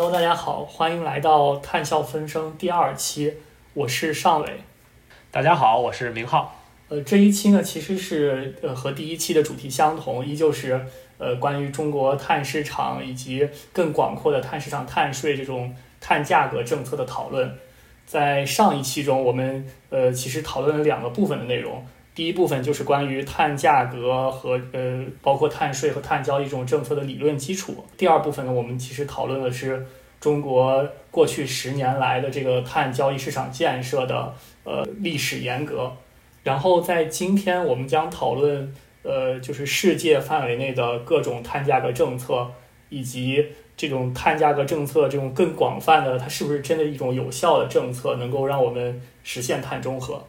Hello，大家好，欢迎来到《探笑风声》第二期，我是尚伟。大家好，我是明浩。呃，这一期呢，其实是呃和第一期的主题相同，依旧是呃关于中国碳市场以及更广阔的碳市场、碳税这种碳价格政策的讨论。在上一期中，我们呃其实讨论了两个部分的内容。第一部分就是关于碳价格和呃，包括碳税和碳交易这种政策的理论基础。第二部分呢，我们其实讨论的是中国过去十年来的这个碳交易市场建设的呃历史沿革。然后在今天，我们将讨论呃，就是世界范围内的各种碳价格政策，以及这种碳价格政策这种更广泛的，它是不是真的一种有效的政策，能够让我们实现碳中和？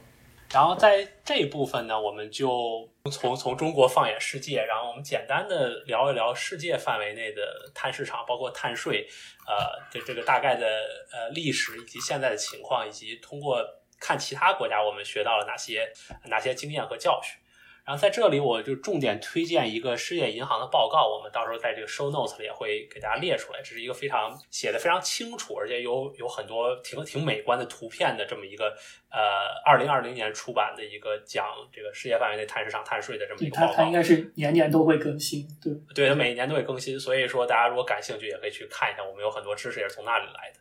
然后在这一部分呢，我们就从从中国放眼世界，然后我们简单的聊一聊世界范围内的碳市场，包括碳税，呃这这个大概的呃历史以及现在的情况，以及通过看其他国家我们学到了哪些哪些经验和教训。然后在这里，我就重点推荐一个世界银行的报告，我们到时候在这个 show notes 里也会给大家列出来。这是一个非常写的非常清楚，而且有有很多挺挺美观的图片的这么一个呃，二零二零年出版的一个讲这个世界范围内碳市场、碳税的这么一个报告。它它应该是年年都会更新，对对，它每一年都会更新。所以说，大家如果感兴趣，也可以去看一下，我们有很多知识也是从那里来的。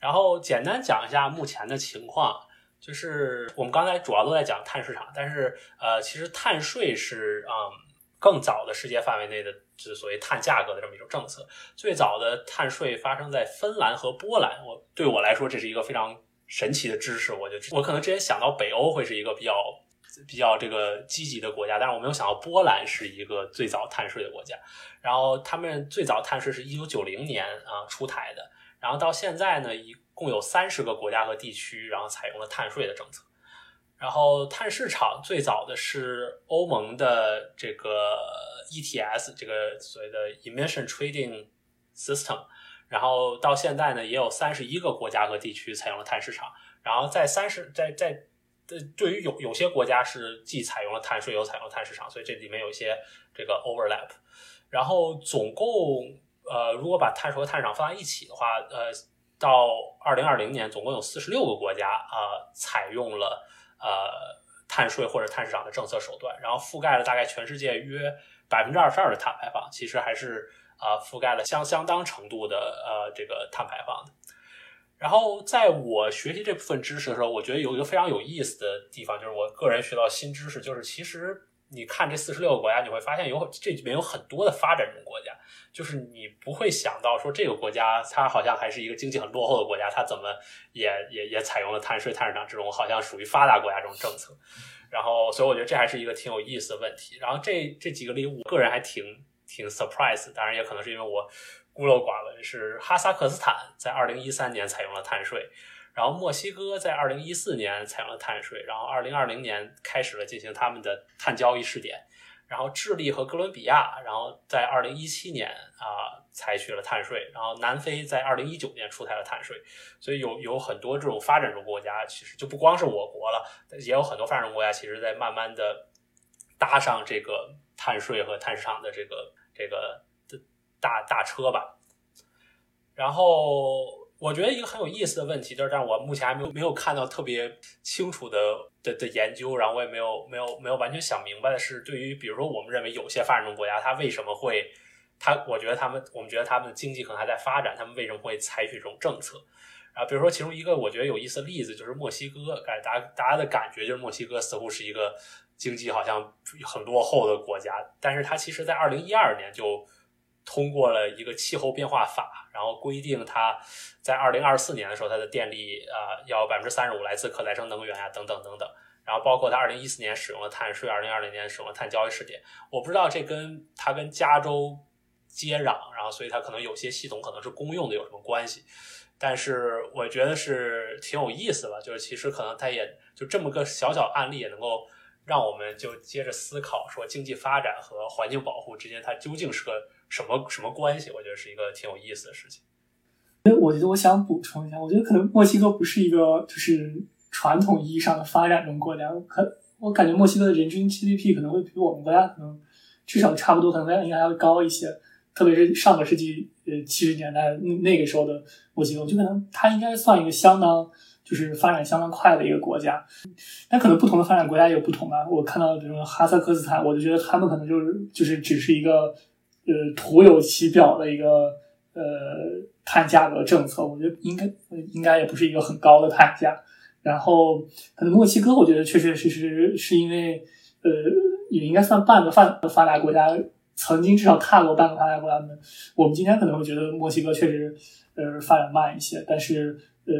然后简单讲一下目前的情况。就是我们刚才主要都在讲碳市场，但是呃，其实碳税是嗯更早的世界范围内的，就是所谓碳价格的这么一种政策。最早的碳税发生在芬兰和波兰，我对我来说这是一个非常神奇的知识。我就我可能之前想到北欧会是一个比较比较这个积极的国家，但是我没有想到波兰是一个最早碳税的国家。然后他们最早碳税是一九九零年啊出台的，然后到现在呢一。共有三十个国家和地区，然后采用了碳税的政策。然后碳市场最早的是欧盟的这个 ETS，这个所谓的 Emission Trading System。然后到现在呢，也有三十一个国家和地区采用了碳市场。然后在三十在在对于有有些国家是既采用了碳税，又采用了碳市场，所以这里面有一些这个 overlap。然后总共呃，如果把碳税和碳市场放在一起的话，呃。到二零二零年，总共有四十六个国家啊采用了呃碳税或者碳市场的政策手段，然后覆盖了大概全世界约百分之二十二的碳排放，其实还是啊覆盖了相相当程度的呃这个碳排放的。然后在我学习这部分知识的时候，我觉得有一个非常有意思的地方，就是我个人学到新知识，就是其实。你看这四十六个国家，你会发现有这里面有很多的发展中国家，就是你不会想到说这个国家它好像还是一个经济很落后的国家，它怎么也也也采用了碳税、碳市场这种好像属于发达国家这种政策。然后，所以我觉得这还是一个挺有意思的问题。然后这这几个里，我个人还挺挺 surprise，当然也可能是因为我孤陋寡闻，是哈萨克斯坦在二零一三年采用了碳税。然后墨西哥在二零一四年采用了碳税，然后二零二零年开始了进行他们的碳交易试点，然后智利和哥伦比亚，然后在二零一七年啊采取了碳税，然后南非在二零一九年出台了碳税，所以有有很多这种发展中国家，其实就不光是我国了，也有很多发展中国家，其实在慢慢的搭上这个碳税和碳市场的这个这个的大大车吧，然后。我觉得一个很有意思的问题，就是但是我目前还没有没有看到特别清楚的的的研究，然后我也没有没有没有完全想明白的是，对于比如说我们认为有些发展中国家，它为什么会，它我觉得他们我们觉得他们的经济可能还在发展，他们为什么会采取这种政策？啊，比如说其中一个我觉得有意思的例子就是墨西哥，感大家大家的感觉就是墨西哥似乎是一个经济好像很落后的国家，但是它其实在二零一二年就。通过了一个气候变化法，然后规定它在二零二四年的时候，它的电力啊要百分之三十五来自可再生能源啊，等等等等。然后包括它二零一四年使用了碳税，二零二零年使用了碳交易试点。我不知道这跟它跟加州接壤，然后所以它可能有些系统可能是公用的有什么关系？但是我觉得是挺有意思吧，就是其实可能它也就这么个小小案例，也能够让我们就接着思考说经济发展和环境保护之间它究竟是个。什么什么关系？我觉得是一个挺有意思的事情。因为我觉得我想补充一下，我觉得可能墨西哥不是一个就是传统意义上的发展中国家。可我感觉墨西哥的人均 GDP 可能会比我们国家可能至少差不多，可能应该还要高一些。特别是上个世纪呃七十年代那那个时候的墨西哥，就可能它应该算一个相当就是发展相当快的一个国家。但可能不同的发展国家也有不同啊。我看到比如说哈萨克斯坦，我就觉得他们可能就是就是只是一个呃徒有其表的一个呃碳价格政策，我觉得应该应该也不是一个很高的碳价。然后可能墨西哥，我觉得确确实实是因为呃也应该算半个发发达国家。曾经至少踏过半个发达国家门，我们今天可能会觉得墨西哥确实呃发展慢一些，但是呃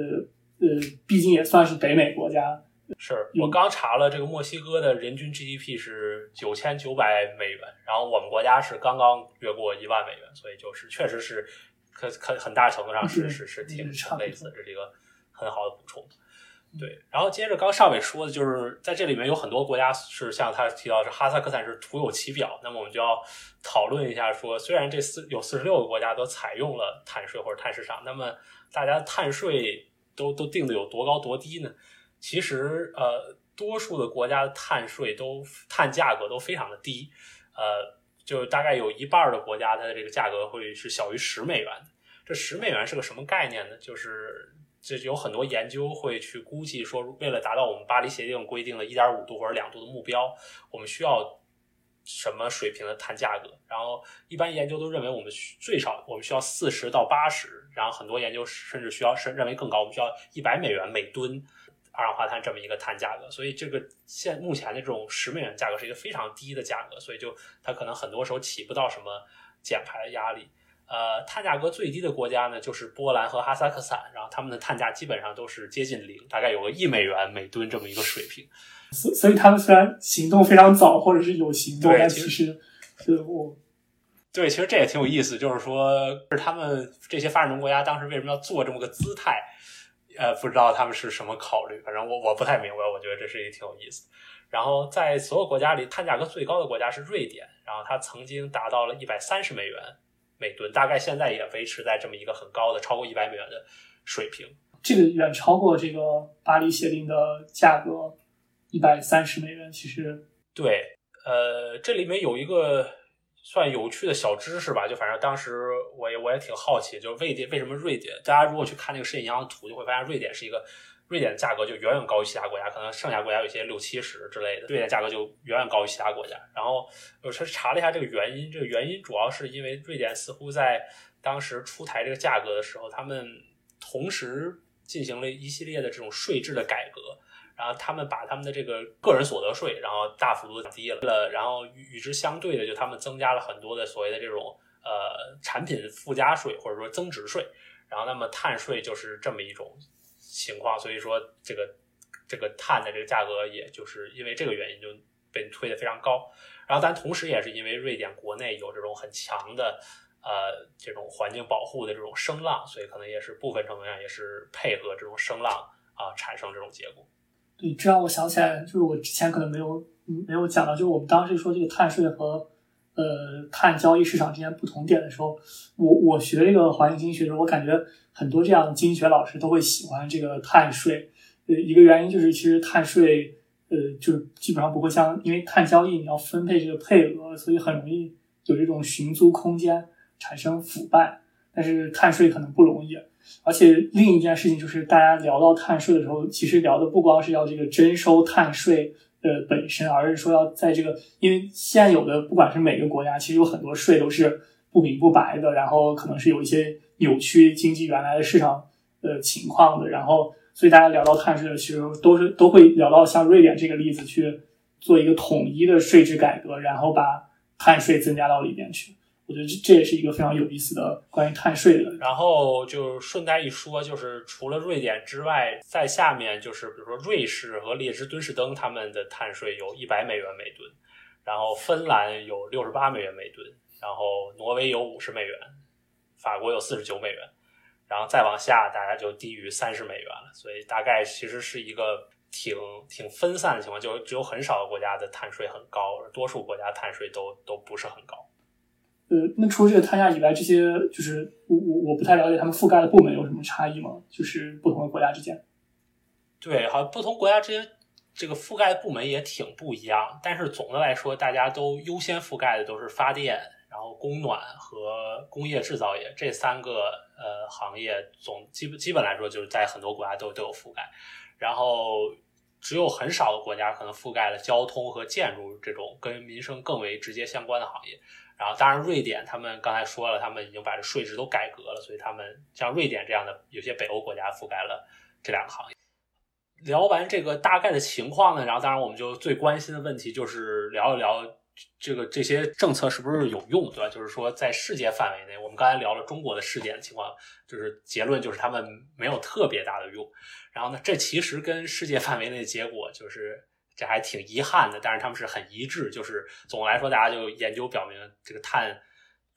呃，毕竟也算是北美国家。是我刚查了，这个墨西哥的人均 GDP 是九千九百美元，然后我们国家是刚刚越过一万美元，所以就是确实是可可很大程度上是是是挺类似，这是一个很好的补充。对，然后接着刚上伟说的，就是在这里面有很多国家是像他提到是哈萨克斯坦是徒有其表，那么我们就要讨论一下，说虽然这四有四十六个国家都采用了碳税或者碳市场，那么大家碳税都都定的有多高多低呢？其实呃，多数的国家的碳税都碳价格都非常的低，呃，就大概有一半的国家它的这个价格会是小于十美元的。这十美元是个什么概念呢？就是这有很多研究会去估计说，为了达到我们巴黎协定规定的一点五度或者两度的目标，我们需要什么水平的碳价格？然后一般研究都认为我们最少我们需要四十到八十，然后很多研究甚至需要是认为更高，我们需要一百美元每吨二氧化碳这么一个碳价格。所以这个现目前的这种十美元价格是一个非常低的价格，所以就它可能很多时候起不到什么减排的压力。呃，碳价格最低的国家呢，就是波兰和哈萨克斯坦，然后他们的碳价基本上都是接近零，大概有个一美元每吨这么一个水平。所所以他们虽然行动非常早，或者是有行动，但其实，是我，对，其实这也挺有意思，就是说，是他们这些发展中国家当时为什么要做这么个姿态？呃，不知道他们是什么考虑，反正我我不太明白，我觉得这是一个挺有意思。然后在所有国家里，碳价格最高的国家是瑞典，然后它曾经达到了一百三十美元。每吨大概现在也维持在这么一个很高的超过一百美元的水平，这个远超过这个巴黎协定的价格一百三十美元。其实对，呃，这里面有一个算有趣的小知识吧，就反正当时我也我也挺好奇，就是瑞典为什么瑞典？大家如果去看那个世界银行的图，就会发现瑞典是一个。瑞典的价格就远远高于其他国家，可能剩下国家有些六七十之类的，瑞典价格就远远高于其他国家。然后我去查了一下这个原因，这个原因主要是因为瑞典似乎在当时出台这个价格的时候，他们同时进行了一系列的这种税制的改革，然后他们把他们的这个个人所得税，然后大幅度降低了，然后与与之相对的，就他们增加了很多的所谓的这种呃产品附加税或者说增值税，然后那么碳税就是这么一种。情况，所以说这个这个碳的这个价格，也就是因为这个原因就被推得非常高。然后，但同时也是因为瑞典国内有这种很强的呃这种环境保护的这种声浪，所以可能也是部分程度上也是配合这种声浪啊产生这种结果。对，这让我想起来，就是我之前可能没有没有讲到，就是我们当时说这个碳税和呃碳交易市场之间不同点的时候，我我学这个环境经济学的时候，我感觉。很多这样的经济学老师都会喜欢这个碳税，呃，一个原因就是其实碳税，呃，就是基本上不会像，因为碳交易你要分配这个配额，所以很容易有这种寻租空间，产生腐败。但是碳税可能不容易，而且另一件事情就是大家聊到碳税的时候，其实聊的不光是要这个征收碳税的本身，而是说要在这个，因为现有的不管是每个国家，其实有很多税都是不明不白的，然后可能是有一些。扭曲经济原来的市场的情况的，然后所以大家聊到碳税的时候，都是都会聊到像瑞典这个例子去做一个统一的税制改革，然后把碳税增加到里面去。我觉得这这也是一个非常有意思的关于碳税的。然后就顺带一说，就是除了瑞典之外，在下面就是比如说瑞士和列支敦士登，他们的碳税有一百美元每吨，然后芬兰有六十八美元每吨，然后挪威有五十美元。法国有四十九美元，然后再往下，大家就低于三十美元了。所以大概其实是一个挺挺分散的情况，就只有很少的国家的碳税很高，多数国家碳税都都不是很高。呃，那除了这个碳价以外，这些就是我我我不太了解他们覆盖的部门有什么差异吗？就是不同的国家之间。对，好像不同国家之间这个覆盖的部门也挺不一样，但是总的来说，大家都优先覆盖的都是发电。然后供暖和工业制造业这三个呃行业总基本基本来说就是在很多国家都都有覆盖，然后只有很少的国家可能覆盖了交通和建筑这种跟民生更为直接相关的行业。然后当然瑞典他们刚才说了，他们已经把这税制都改革了，所以他们像瑞典这样的有些北欧国家覆盖了这两个行业。聊完这个大概的情况呢，然后当然我们就最关心的问题就是聊一聊这个这些政策是不是有用，对吧？就是说在世界范围内，我们刚才聊了中国的试点情况，就是结论就是他们没有特别大的用。然后呢，这其实跟世界范围内的结果就是这还挺遗憾的，但是他们是很一致，就是总的来说，大家就研究表明这个碳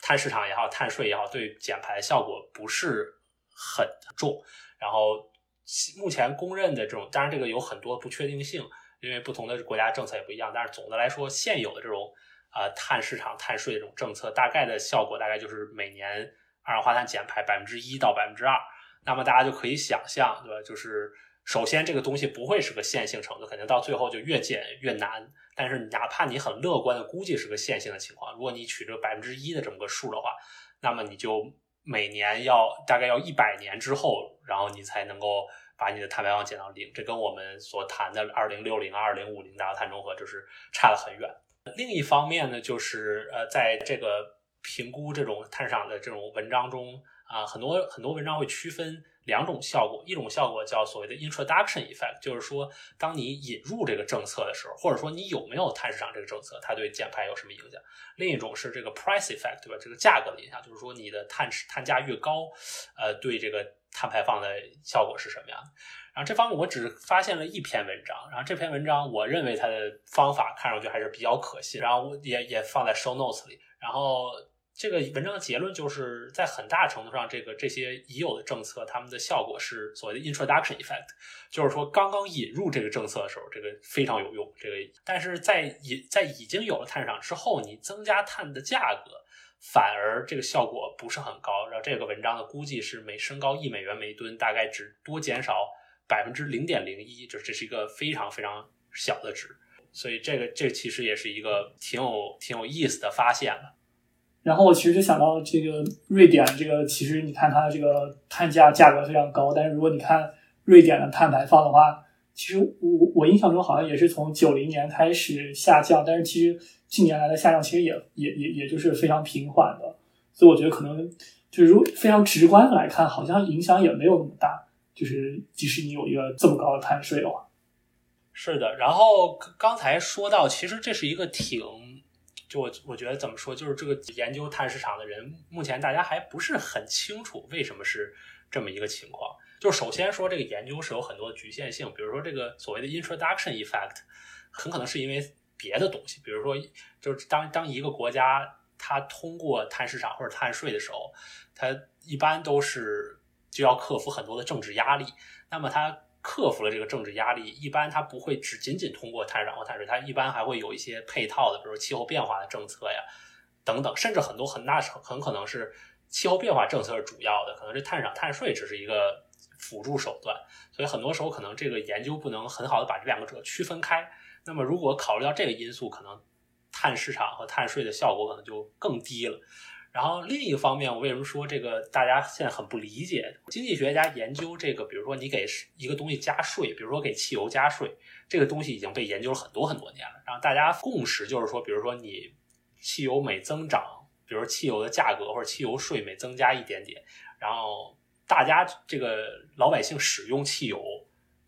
碳市场也好，碳税也好，对减排效果不是很重。然后。目前公认的这种，当然这个有很多不确定性，因为不同的国家政策也不一样。但是总的来说，现有的这种啊碳市场、碳税这种政策，大概的效果大概就是每年二氧化碳减排百分之一到百分之二。那么大家就可以想象，对吧？就是首先这个东西不会是个线性程度，肯定到最后就越减越难。但是哪怕你很乐观的估计是个线性的情况，如果你取这百分之一的这么个数的话，那么你就。每年要大概要一百年之后，然后你才能够把你的碳排放减到零。这跟我们所谈的二零六零、二零五零达到碳中和就是差得很远。另一方面呢，就是呃，在这个评估这种碳市场的这种文章中啊，很多很多文章会区分。两种效果，一种效果叫所谓的 introduction effect，就是说，当你引入这个政策的时候，或者说你有没有碳市场这个政策，它对减排有什么影响？另一种是这个 price effect，对吧？这个价格的影响，就是说你的碳碳价越高，呃，对这个碳排放的效果是什么样的？然后这方面我只发现了一篇文章，然后这篇文章我认为它的方法看上去还是比较可信，然后也也放在 show notes 里，然后。这个文章的结论就是在很大程度上，这个这些已有的政策，它们的效果是所谓的 introduction effect，就是说刚刚引入这个政策的时候，这个非常有用。这个，但是在已在已经有了碳市场之后，你增加碳的价格，反而这个效果不是很高。然后这个文章的估计是每升高一美元每吨，大概只多减少百分之零点零一，就这是一个非常非常小的值。所以这个这其实也是一个挺有挺有意思的发现吧。然后我其实就想到这个瑞典，这个其实你看它这个碳价价格非常高，但是如果你看瑞典的碳排放的话，其实我我印象中好像也是从九零年开始下降，但是其实近年来的下降其实也也也也就是非常平缓的，所以我觉得可能就是如非常直观来看，好像影响也没有那么大，就是即使你有一个这么高的碳税的话，是的。然后刚才说到，其实这是一个挺。就我我觉得怎么说，就是这个研究碳市场的人，目前大家还不是很清楚为什么是这么一个情况。就首先说，这个研究是有很多局限性，比如说这个所谓的 introduction effect，很可能是因为别的东西，比如说就是当当一个国家它通过碳市场或者碳税的时候，它一般都是就要克服很多的政治压力，那么它。克服了这个政治压力，一般它不会只仅仅通过碳市场或碳税，它一般还会有一些配套的，比如气候变化的政策呀，等等，甚至很多很大很可能是气候变化政策是主要的，可能这碳市场、碳税只是一个辅助手段。所以很多时候可能这个研究不能很好的把这两个者区分开。那么如果考虑到这个因素，可能碳市场和碳税的效果可能就更低了。然后另一方面，我为什么说这个大家现在很不理解？经济学家研究这个，比如说你给一个东西加税，比如说给汽油加税，这个东西已经被研究了很多很多年了。然后大家共识就是说，比如说你汽油每增长，比如汽油的价格或者汽油税每增加一点点，然后大家这个老百姓使用汽油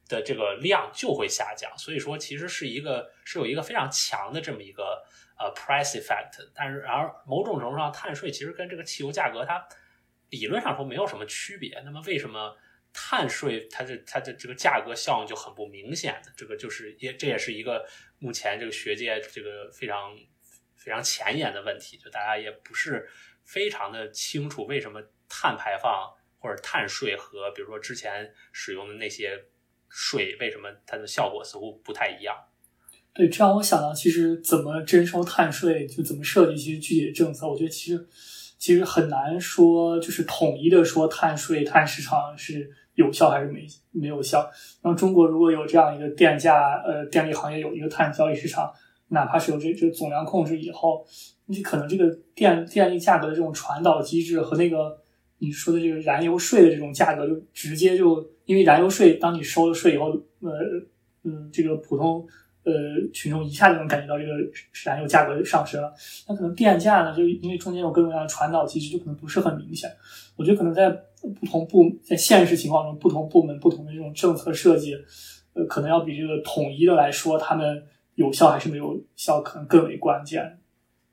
的这个量就会下降。所以说，其实是一个是有一个非常强的这么一个。呃，price effect，但是然而某种程度上，碳税其实跟这个汽油价格它理论上说没有什么区别。那么为什么碳税它的它的这个价格效应就很不明显？这个就是也这也是一个目前这个学界这个非常非常前沿的问题，就大家也不是非常的清楚为什么碳排放或者碳税和比如说之前使用的那些税为什么它的效果似乎不太一样。对，这让我想到，其实怎么征收碳税，就怎么设计一些具体的政策。我觉得其实其实很难说，就是统一的说碳税、碳市场是有效还是没没有效。那中国如果有这样一个电价，呃，电力行业有一个碳交易市场，哪怕是有这这总量控制以后，你可能这个电电力价格的这种传导机制和那个你说的这个燃油税的这种价格，就直接就因为燃油税，当你收了税以后，呃嗯，这个普通呃群众一下就能感觉到这个燃油价格上升了。那可能电价呢，就因为中间有各种各样的传导机制，就可能不是很明显。我觉得可能在不同部在现实情况中，不同部门不同的这种政策设计，呃，可能要比这个统一的来说，他们有效还是没有效，可能更为关键。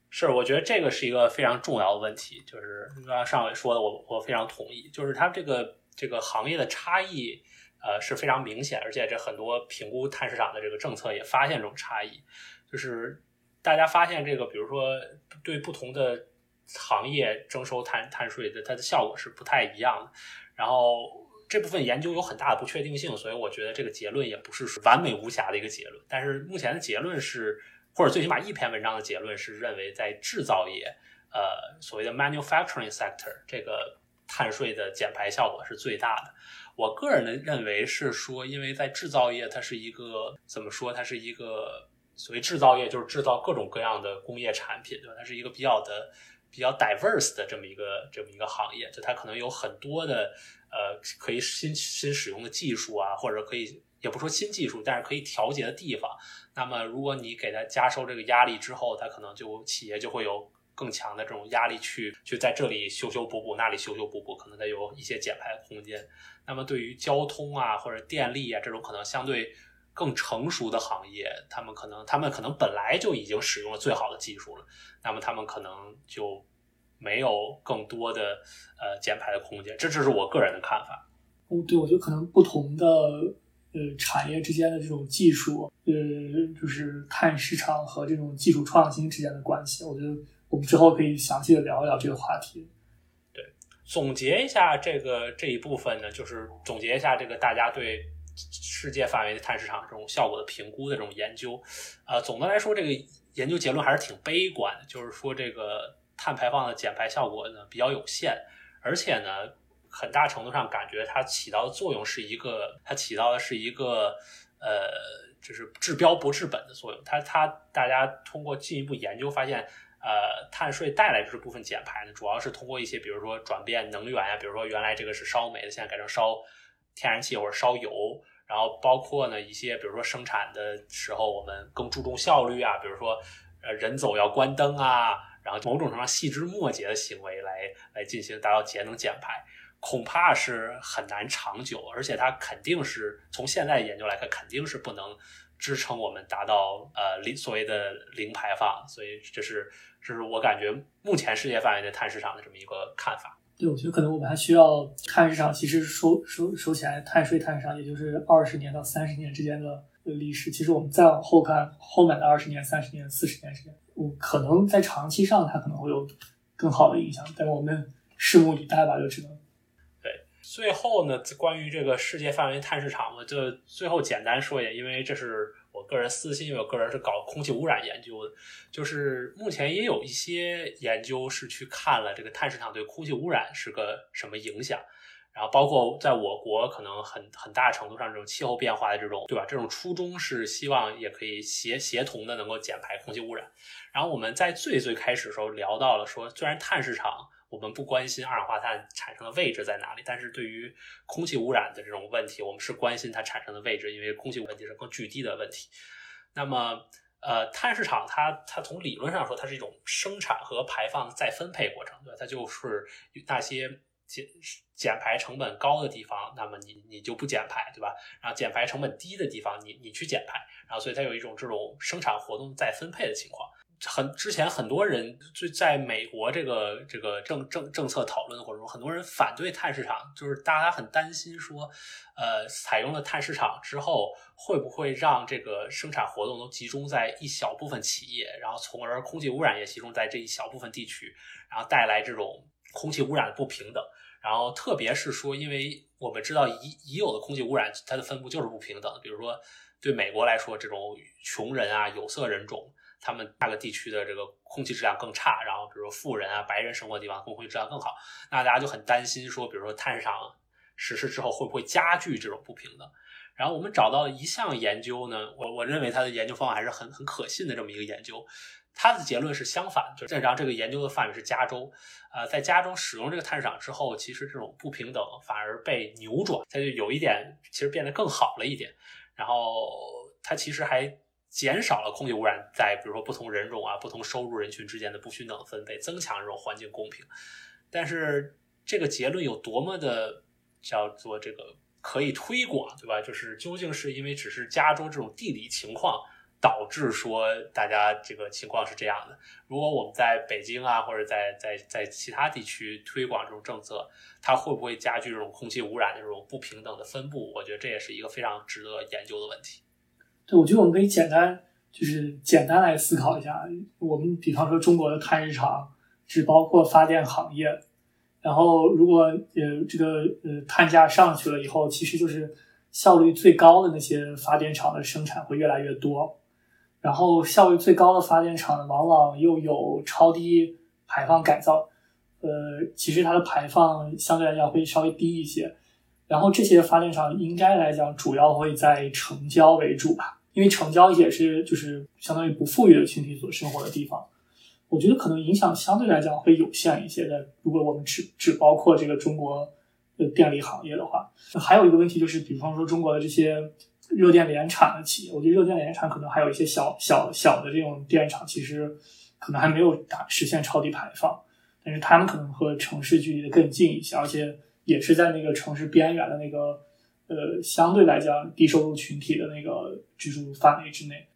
是，我觉得这个是一个非常重要的问题，就是刚刚上伟说的，我我非常同意，就是它这个这个行业的差异，呃，是非常明显，而且这很多评估碳市场的这个政策也发现这种差异，就是大家发现这个，比如说对不同的行业征收碳碳税的，它的效果是不太一样的，然后这部分研究有很大的不确定性，所以我觉得这个结论也不是完美无瑕的一个结论，但是目前的结论是。或者最起码一篇文章的结论是认为，在制造业，呃，所谓的 manufacturing sector 这个碳税的减排效果是最大的。我个人的认为是说，因为在制造业，它是一个怎么说？它是一个所谓制造业，就是制造各种各样的工业产品，对吧？它是一个比较的比较 diverse 的这么一个这么一个行业，就它可能有很多的呃可以新新使用的技术啊，或者可以。也不说新技术，但是可以调节的地方。那么，如果你给它加收这个压力之后，它可能就企业就会有更强的这种压力去去在这里修修补补，那里修修补补，可能得有一些减排的空间。那么，对于交通啊或者电力啊这种可能相对更成熟的行业，他们可能他们可能本来就已经使用了最好的技术了，那么他们可能就没有更多的呃减排的空间。这只是我个人的看法。哦，对，我觉得可能不同的。呃，产业之间的这种技术，呃，就是碳市场和这种技术创新之间的关系，我觉得我们之后可以详细的聊一聊这个话题。对，总结一下这个这一部分呢，就是总结一下这个大家对世界范围的碳市场这种效果的评估的这种研究。呃，总的来说，这个研究结论还是挺悲观的，就是说这个碳排放的减排效果呢比较有限，而且呢。很大程度上感觉它起到的作用是一个，它起到的是一个，呃，就是治标不治本的作用。它它大家通过进一步研究发现，呃，碳税带来这部分减排呢，主要是通过一些，比如说转变能源啊，比如说原来这个是烧煤的，现在改成烧天然气或者烧油，然后包括呢一些，比如说生产的时候我们更注重效率啊，比如说呃人走要关灯啊，然后某种程度上细枝末节的行为来来进行达到节能减排。恐怕是很难长久，而且它肯定是从现在研究来看，肯定是不能支撑我们达到呃零所谓的零排放。所以这是这是我感觉目前世界范围的碳市场的这么一个看法。对，我觉得可能我们还需要碳市场，其实收收收起来，碳税碳市场也就是二十年到三十年之间的历史。其实我们再往后看，后面的二十年、三十年、四十年时间，我可能在长期上它可能会有更好的影响。但我们拭目以待吧，就只能。最后呢，关于这个世界范围碳市场，我就最后简单说一下，因为这是我个人私心，因为我个人是搞空气污染研究的，就是目前也有一些研究是去看了这个碳市场对空气污染是个什么影响，然后包括在我国可能很很大程度上这种气候变化的这种，对吧？这种初衷是希望也可以协协同的能够减排空气污染。然后我们在最最开始的时候聊到了说，虽然碳市场。我们不关心二氧化碳产生的位置在哪里，但是对于空气污染的这种问题，我们是关心它产生的位置，因为空气问题是更具体的问题。那么，呃，碳市场它它从理论上说，它是一种生产和排放再分配过程，对吧？它就是那些减减排成本高的地方，那么你你就不减排，对吧？然后减排成本低的地方，你你去减排，然后所以它有一种这种生产活动再分配的情况。很之前很多人就在美国这个这个政政政策讨论的过程中，很多人反对碳市场，就是大家很担心说，呃，采用了碳市场之后，会不会让这个生产活动都集中在一小部分企业，然后从而空气污染也集中在这一小部分地区，然后带来这种空气污染的不平等。然后特别是说，因为我们知道已已有的空气污染它的分布就是不平等，比如说对美国来说，这种穷人啊、有色人种。他们那个地区的这个空气质量更差，然后比如说富人啊、白人生活的地方空气质量更好，那大家就很担心说，比如说碳市场实施之后会不会加剧这种不平等。然后我们找到一项研究呢，我我认为它的研究方法还是很很可信的这么一个研究，它的结论是相反，就是然后这个研究的范围是加州，呃，在加州使用这个碳市场之后，其实这种不平等反而被扭转，它就有一点其实变得更好了一点，然后它其实还减少了空气污染在比如说不同人种啊、不同收入人群之间的不均等分配，增强这种环境公平。但是这个结论有多么的叫做这个？可以推广，对吧？就是究竟是因为只是加州这种地理情况导致说大家这个情况是这样的。如果我们在北京啊，或者在在在其他地区推广这种政策，它会不会加剧这种空气污染的这种不平等的分布？我觉得这也是一个非常值得研究的问题。对，我觉得我们可以简单就是简单来思考一下，我们比方说中国的碳市场只包括发电行业。然后，如果呃这个呃碳价上去了以后，其实就是效率最高的那些发电厂的生产会越来越多，然后效率最高的发电厂往往又有超低排放改造，呃，其实它的排放相对来讲会稍微低一些。然后这些发电厂应该来讲主要会在城郊为主吧，因为城郊也是就是相当于不富裕的群体所生活的地方。我觉得可能影响相对来讲会有限一些的。如果我们只只包括这个中国的电力行业的话，还有一个问题就是，比方说中国的这些热电联产的企业，我觉得热电联产可能还有一些小小小的这种电厂，其实可能还没有达实现超低排放，但是他们可能和城市距离的更近一些，而且也是在那个城市边缘的那个呃相对来讲低收入群体的那个居住范围之内。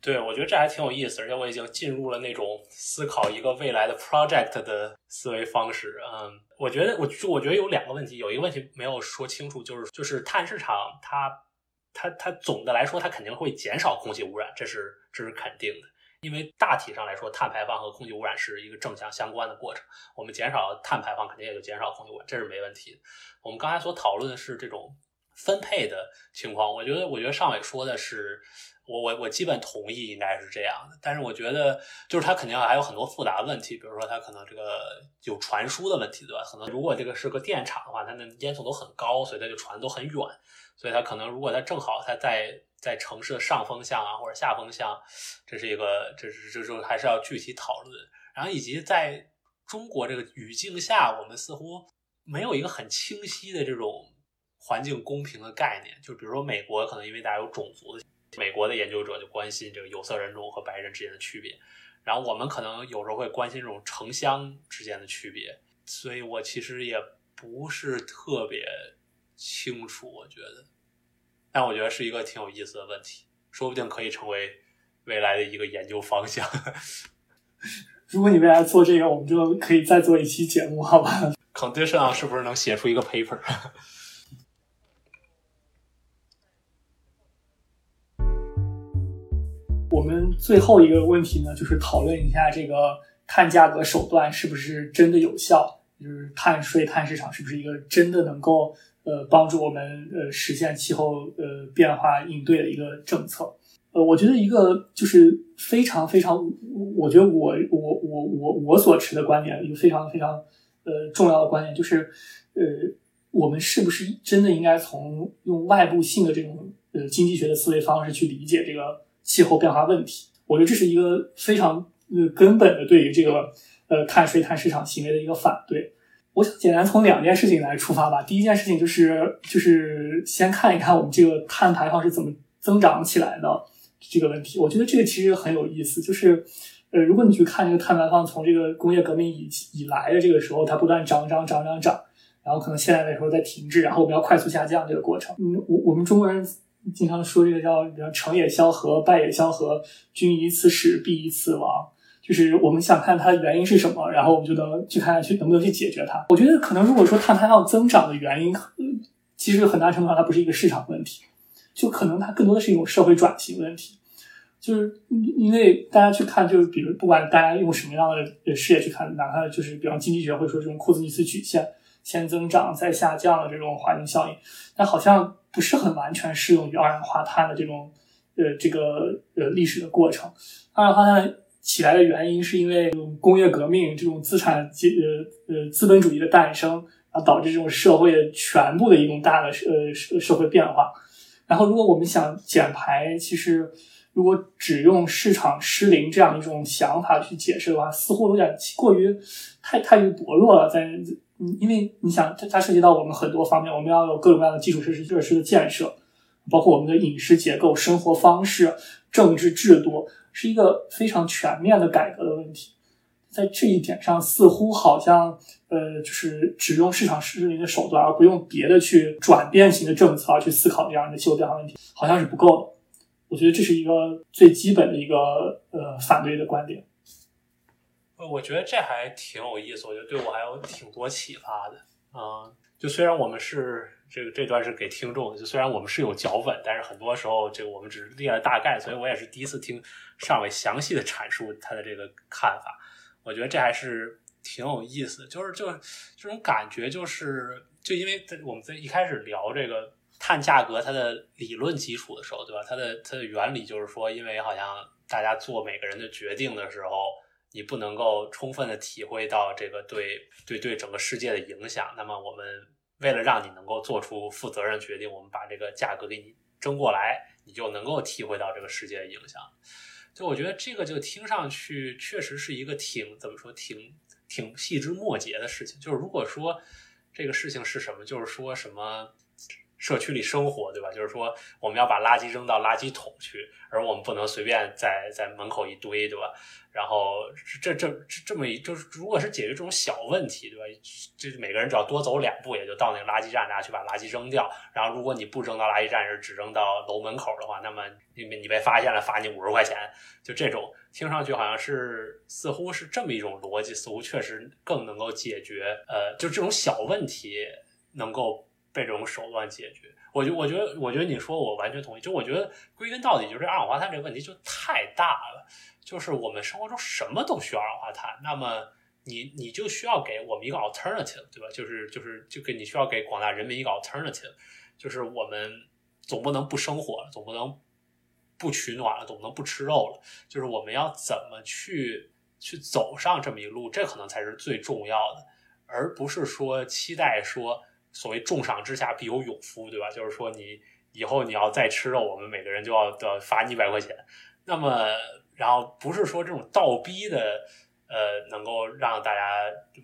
对，我觉得这还挺有意思，而且我已经进入了那种思考一个未来的 project 的思维方式。嗯，我觉得我我觉得有两个问题，有一个问题没有说清楚，就是就是碳市场它它它总的来说它肯定会减少空气污染，这是这是肯定的，因为大体上来说碳排放和空气污染是一个正向相关的过程，我们减少碳排放肯定也就减少空气污染，这是没问题的。我们刚才所讨论的是这种分配的情况，我觉得我觉得上伟说的是。我我我基本同意，应该是这样的。但是我觉得，就是它肯定还有很多复杂问题，比如说它可能这个有传输的问题，对吧？可能如果这个是个电厂的话，它的烟囱都很高，所以它就传都很远。所以它可能如果它正好它在在城市的上风向啊或者下风向，这是一个这是这就还是要具体讨论。然后以及在中国这个语境下，我们似乎没有一个很清晰的这种环境公平的概念。就比如说美国，可能因为大家有种族的。美国的研究者就关心这个有色人种和白人之间的区别，然后我们可能有时候会关心这种城乡之间的区别，所以我其实也不是特别清楚，我觉得，但我觉得是一个挺有意思的问题，说不定可以成为未来的一个研究方向。如果你未来做这个，我们就可以再做一期节目，好吧？Condition 啊，是不是能写出一个 paper？我们最后一个问题呢，就是讨论一下这个碳价格手段是不是真的有效，就是碳税、碳市场是不是一个真的能够呃帮助我们呃实现气候呃变化应对的一个政策。呃，我觉得一个就是非常非常，我觉得我我我我我所持的观点，一个非常非常呃重要的观点就是，呃，我们是不是真的应该从用外部性的这种呃经济学的思维方式去理解这个？气候变化问题，我觉得这是一个非常呃根本的对于这个呃碳税碳市场行为的一个反对。我想简单从两件事情来出发吧。第一件事情就是就是先看一看我们这个碳排放是怎么增长起来的这个问题。我觉得这个其实很有意思，就是呃如果你去看这个碳排放从这个工业革命以以来的这个时候，它不断涨涨涨涨涨，然后可能现在的时候在停滞，然后我们要快速下降这个过程。嗯，我我们中国人。经常说这个叫“叫成也萧何，败也萧何，君一次始，必一次亡”，就是我们想看它的原因是什么，然后我们就能去看下去能不能去解决它。我觉得可能如果说碳排放增长的原因，其实很大程度上它不是一个市场问题，就可能它更多的是一种社会转型问题。就是因为大家去看，就是比如不管大家用什么样的视野去看，哪怕就是比方经济学会说这种库兹涅茨曲线，先增长再下降的这种环境效应，但好像。不是很完全适用于二氧化碳的这种呃这个呃历史的过程。二氧化碳起来的原因是因为工业革命这种资产阶呃呃资本主义的诞生，然后导致这种社会的全部的一种大的呃社社会变化。然后，如果我们想减排，其实如果只用市场失灵这样一种想法去解释的话，似乎有点过于太太于薄弱了。在嗯因为你想，它它涉及到我们很多方面，我们要有各种各样的基础设施设施的建设，包括我们的饮食结构、生活方式、政治制度，是一个非常全面的改革的问题。在这一点上，似乎好像，呃，就是只用市场失灵的手段，而不用别的去转变型的政策而去思考这样的气候变化问题，好像是不够的。我觉得这是一个最基本的一个呃反对的观点。呃，我觉得这还挺有意思，我觉得对我还有挺多启发的。嗯，就虽然我们是这个这段是给听众，就虽然我们是有脚本，但是很多时候这个我们只是列了大概，所以我也是第一次听尚伟详细的阐述他的这个看法。我觉得这还是挺有意思的，就是就这种感觉，就是就因为在我们在一开始聊这个碳价格它的理论基础的时候，对吧？它的它的原理就是说，因为好像大家做每个人的决定的时候，你不能够充分的体会到这个对对对整个世界的影响。那么我们为了让你能够做出负责任决定，我们把这个价格给你争过来，你就能够体会到这个世界的影响。就我觉得这个就听上去确实是一个挺怎么说挺挺细枝末节的事情。就是如果说这个事情是什么，就是说什么社区里生活，对吧？就是说我们要把垃圾扔到垃圾桶去，而我们不能随便在在门口一堆，对吧？然后这这这么一就是，如果是解决这种小问题，对吧？这每个人只要多走两步，也就到那个垃圾站那去把垃圾扔掉。然后如果你不扔到垃圾站，是只扔到楼门口的话，那么你你被发现了，罚你五十块钱。就这种听上去好像是似乎是这么一种逻辑，似乎确实更能够解决。呃，就这种小问题能够这种手段解决。我觉我觉得我觉得你说我完全同意。就我觉得归根到底就是二氧化碳这个问题就太大了。就是我们生活中什么都需要二氧化碳，那么你你就需要给我们一个 alternative，对吧？就是就是就给你需要给广大人民一个 alternative，就是我们总不能不生活了，总不能不取暖了，总不能不吃肉了。就是我们要怎么去去走上这么一路，这可能才是最重要的，而不是说期待说所谓重赏之下必有勇夫，对吧？就是说你以后你要再吃肉，我们每个人就要要罚你一百块钱，那么。然后不是说这种倒逼的，呃，能够让大家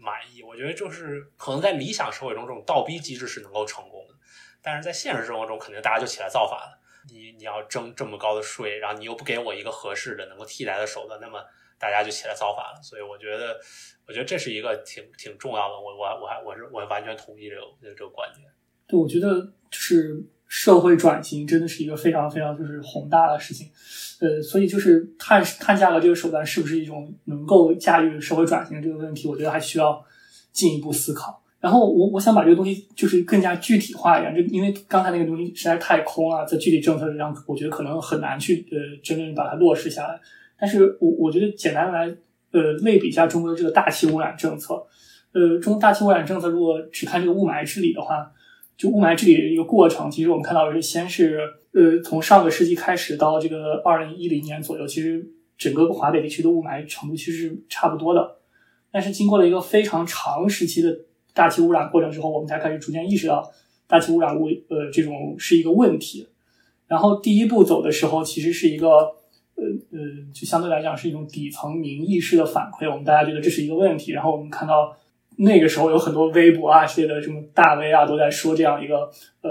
满意。我觉得就是可能在理想社会中，这种倒逼机制是能够成功的，但是在现实生活中，肯定大家就起来造反了。你你要征这么高的税，然后你又不给我一个合适的能够替代的手段，那么大家就起来造反了。所以我觉得，我觉得这是一个挺挺重要的。我我我还我是我完全同意这个这个观点。对，我觉得就是社会转型真的是一个非常非常就是宏大的事情。呃，所以就是碳碳价格这个手段是不是一种能够驾驭社会转型这个问题，我觉得还需要进一步思考。然后我我想把这个东西就是更加具体化一点，就因为刚才那个东西实在太空了，在具体政策上，我觉得可能很难去呃真正把它落实下来。但是我我觉得简单来呃类比一下中国的这个大气污染政策，呃，中国大气污染政策如果只看这个雾霾治理的话，就雾霾治理的一个过程，其实我们看到是先是。呃，从上个世纪开始到这个二零一零年左右，其实整个华北地区的雾霾程度其实是差不多的。但是经过了一个非常长时期的大气污染过程之后，我们才开始逐渐意识到大气污染物呃这种是一个问题。然后第一步走的时候，其实是一个呃呃，就相对来讲是一种底层民意式的反馈，我们大家觉得这是一个问题。然后我们看到。那个时候有很多微博啊，之类的什么大 V 啊，都在说这样一个呃，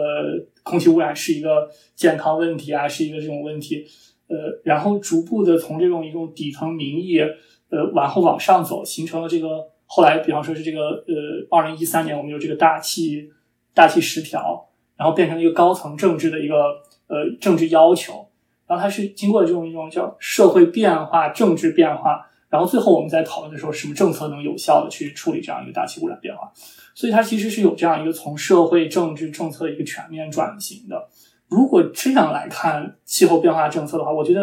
空气污染是一个健康问题啊，是一个这种问题。呃，然后逐步的从这种一种底层民意，呃，往后往上走，形成了这个后来，比方说是这个呃，二零一三年我们有这个大气大气十条，然后变成了一个高层政治的一个呃政治要求，然后它是经过这种一种叫社会变化、政治变化。然后最后我们在讨论的时候，什么政策能有效的去处理这样一个大气污染变化？所以它其实是有这样一个从社会政治政策一个全面转型的。如果这样来看气候变化政策的话，我觉得，